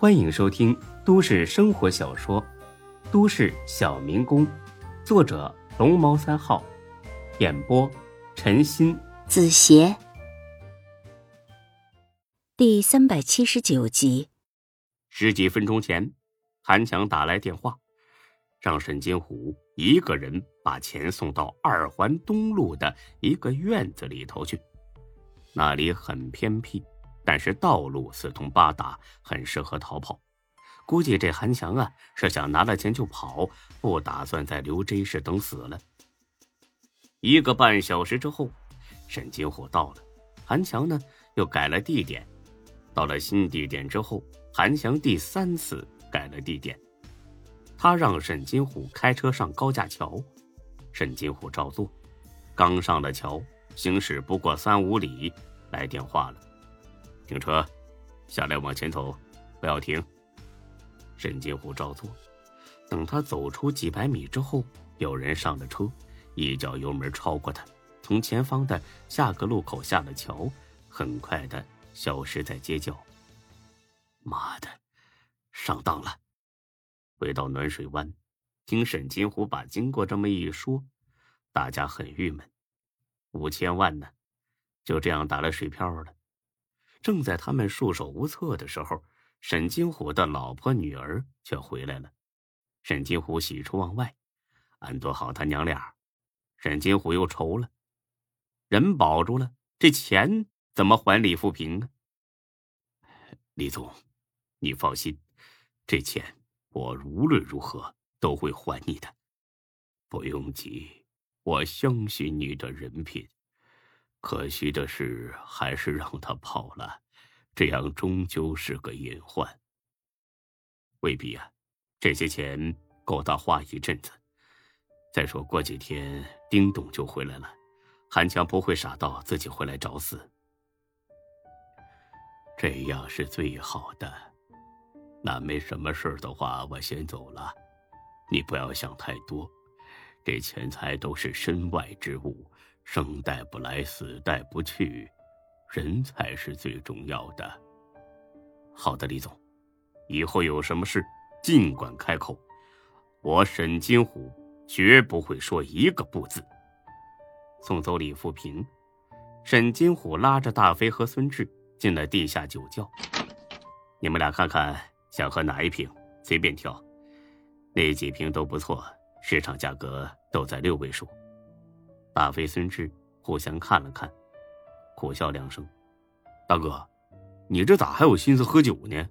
欢迎收听都市生活小说《都市小民工》，作者龙猫三号，演播陈鑫、子邪，第三百七十九集。十几分钟前，韩强打来电话，让沈金虎一个人把钱送到二环东路的一个院子里头去，那里很偏僻。但是道路四通八达，很适合逃跑。估计这韩强啊是想拿了钱就跑，不打算在刘真市等死了。一个半小时之后，沈金虎到了，韩强呢又改了地点。到了新地点之后，韩强第三次改了地点。他让沈金虎开车上高架桥，沈金虎照做。刚上了桥，行驶不过三五里，来电话了。停车，下来往前走，不要停。沈金虎照做。等他走出几百米之后，有人上了车，一脚油门超过他，从前方的下个路口下了桥，很快的消失在街角。妈的，上当了！回到暖水湾，听沈金虎把经过这么一说，大家很郁闷。五千万呢，就这样打了水漂了。正在他们束手无策的时候，沈金虎的老婆女儿却回来了。沈金虎喜出望外，安顿好他娘俩，沈金虎又愁了：人保住了，这钱怎么还李富平啊？李总，你放心，这钱我无论如何都会还你的，不用急，我相信你的人品。可惜的是，还是让他跑了，这样终究是个隐患。未必啊，这些钱够他花一阵子。再说过几天，丁董就回来了，韩强不会傻到自己回来找死。这样是最好的。那没什么事的话，我先走了。你不要想太多，这钱财都是身外之物。生带不来，死带不去，人才是最重要的。好的，李总，以后有什么事尽管开口，我沈金虎绝不会说一个不字。送走李富平，沈金虎拉着大飞和孙志进了地下酒窖。你们俩看看，想喝哪一瓶，随便挑，那几瓶都不错，市场价格都在六位数。大飞、孙志互相看了看，苦笑两声：“大哥，你这咋还有心思喝酒呢？”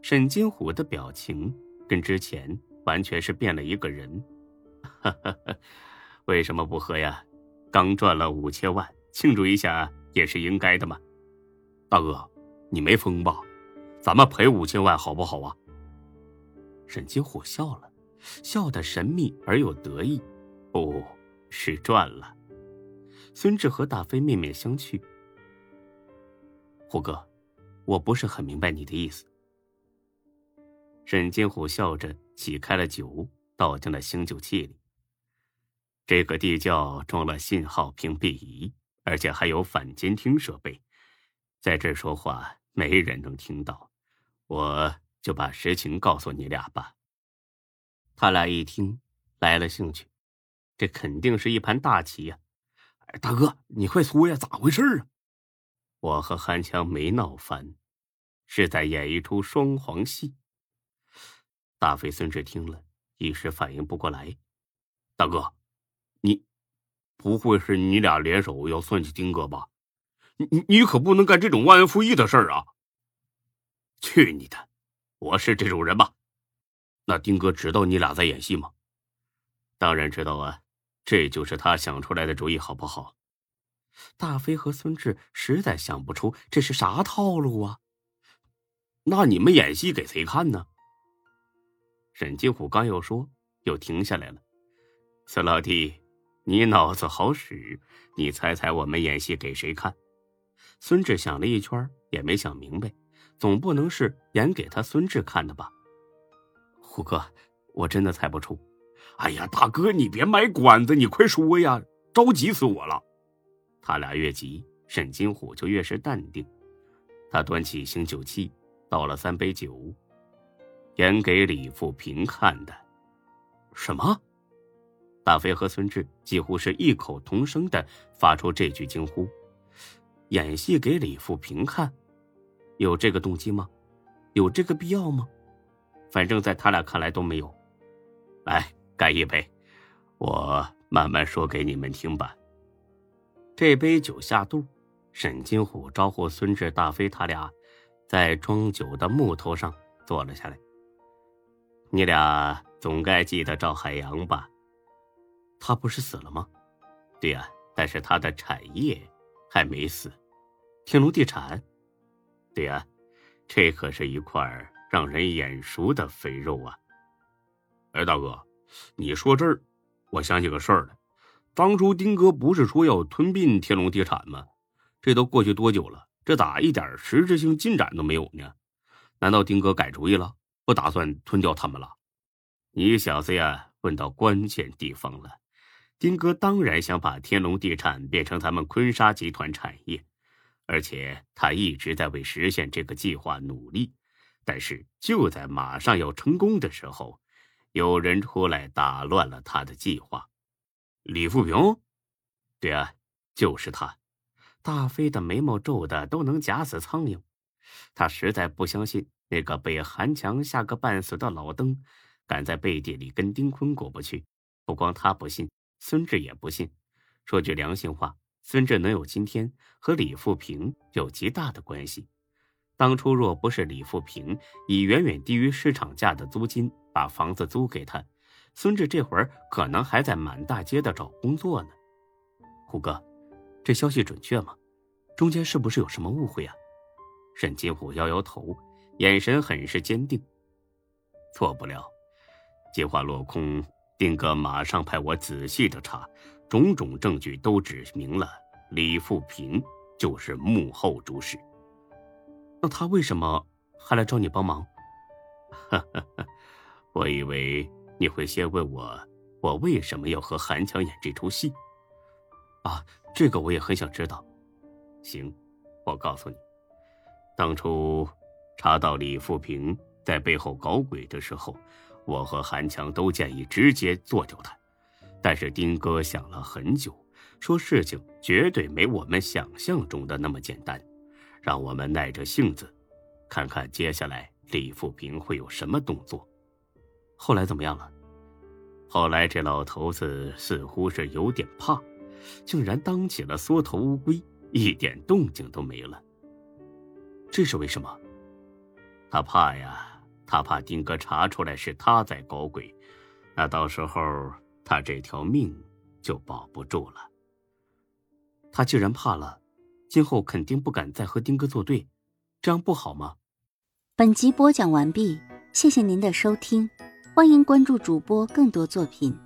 沈金虎的表情跟之前完全是变了一个人。为什么不喝呀？刚赚了五千万，庆祝一下也是应该的嘛。大哥，你没疯吧？咱们赔五千万好不好啊？沈金虎笑了，笑得神秘而又得意。不。是赚了。孙志和大飞面面相觑。虎哥，我不是很明白你的意思。沈金虎笑着挤开了酒，倒进了醒酒器里。这个地窖装了信号屏蔽仪，而且还有反监听设备，在这说话没人能听到。我就把实情告诉你俩吧。他俩一听，来了兴趣。这肯定是一盘大棋呀！大哥，你快说呀，咋回事啊？我和韩强没闹翻，是在演一出双簧戏。大飞、孙志听了一时反应不过来。大哥，你不会是你俩联手要算计丁哥吧？你你你可不能干这种忘恩负义的事儿啊！去你的！我是这种人吗？那丁哥知道你俩在演戏吗？当然知道啊。这就是他想出来的主意，好不好？大飞和孙志实在想不出这是啥套路啊！那你们演戏给谁看呢？沈金虎刚要说，又停下来了。孙老弟，你脑子好使，你猜猜我们演戏给谁看？孙志想了一圈，也没想明白，总不能是演给他孙志看的吧？虎哥，我真的猜不出。哎呀，大哥，你别卖关子，你快说呀！着急死我了。他俩越急，沈金虎就越是淡定。他端起醒酒器，倒了三杯酒，演给李富平看的。什么？大飞和孙志几乎是异口同声的发出这句惊呼：“演戏给李富平看，有这个动机吗？有这个必要吗？反正在他俩看来都没有。来，干一杯，我慢慢说给你们听吧。”这杯酒下肚，沈金虎招呼孙志、大飞他俩在装酒的木头上坐了下来。你俩总该记得赵海洋吧？他不是死了吗？对呀，但是他的产业还没死，天龙地产。对呀，这可是一块让人眼熟的肥肉啊！哎，大哥，你说这儿，我想起个事儿来。当初丁哥不是说要吞并天龙地产吗？这都过去多久了？这咋一点实质性进展都没有呢？难道丁哥改主意了，不打算吞掉他们了？你小子呀，问到关键地方了。丁哥当然想把天龙地产变成咱们坤沙集团产业，而且他一直在为实现这个计划努力。但是就在马上要成功的时候，有人出来打乱了他的计划。李富平，对啊，就是他。大飞的眉毛皱的都能夹死苍蝇。他实在不相信那个被韩强吓个半死的老登，敢在背地里跟丁坤过不去。不光他不信。孙志也不信。说句良心话，孙志能有今天，和李富平有极大的关系。当初若不是李富平以远远低于市场价的租金把房子租给他，孙志这会儿可能还在满大街的找工作呢。虎哥，这消息准确吗？中间是不是有什么误会啊？沈金虎摇摇头，眼神很是坚定。错不了，计划落空。丁哥马上派我仔细的查，种种证据都指明了李富平就是幕后主使。那他为什么还来找你帮忙？哈哈哈，我以为你会先问我，我为什么要和韩强演这出戏。啊，这个我也很想知道。行，我告诉你，当初查到李富平在背后搞鬼的时候。我和韩强都建议直接做掉他，但是丁哥想了很久，说事情绝对没我们想象中的那么简单，让我们耐着性子，看看接下来李富平会有什么动作。后来怎么样了？后来这老头子似乎是有点怕，竟然当起了缩头乌龟，一点动静都没了。这是为什么？他怕呀。他怕丁哥查出来是他在搞鬼，那到时候他这条命就保不住了。他既然怕了，今后肯定不敢再和丁哥作对，这样不好吗？本集播讲完毕，谢谢您的收听，欢迎关注主播更多作品。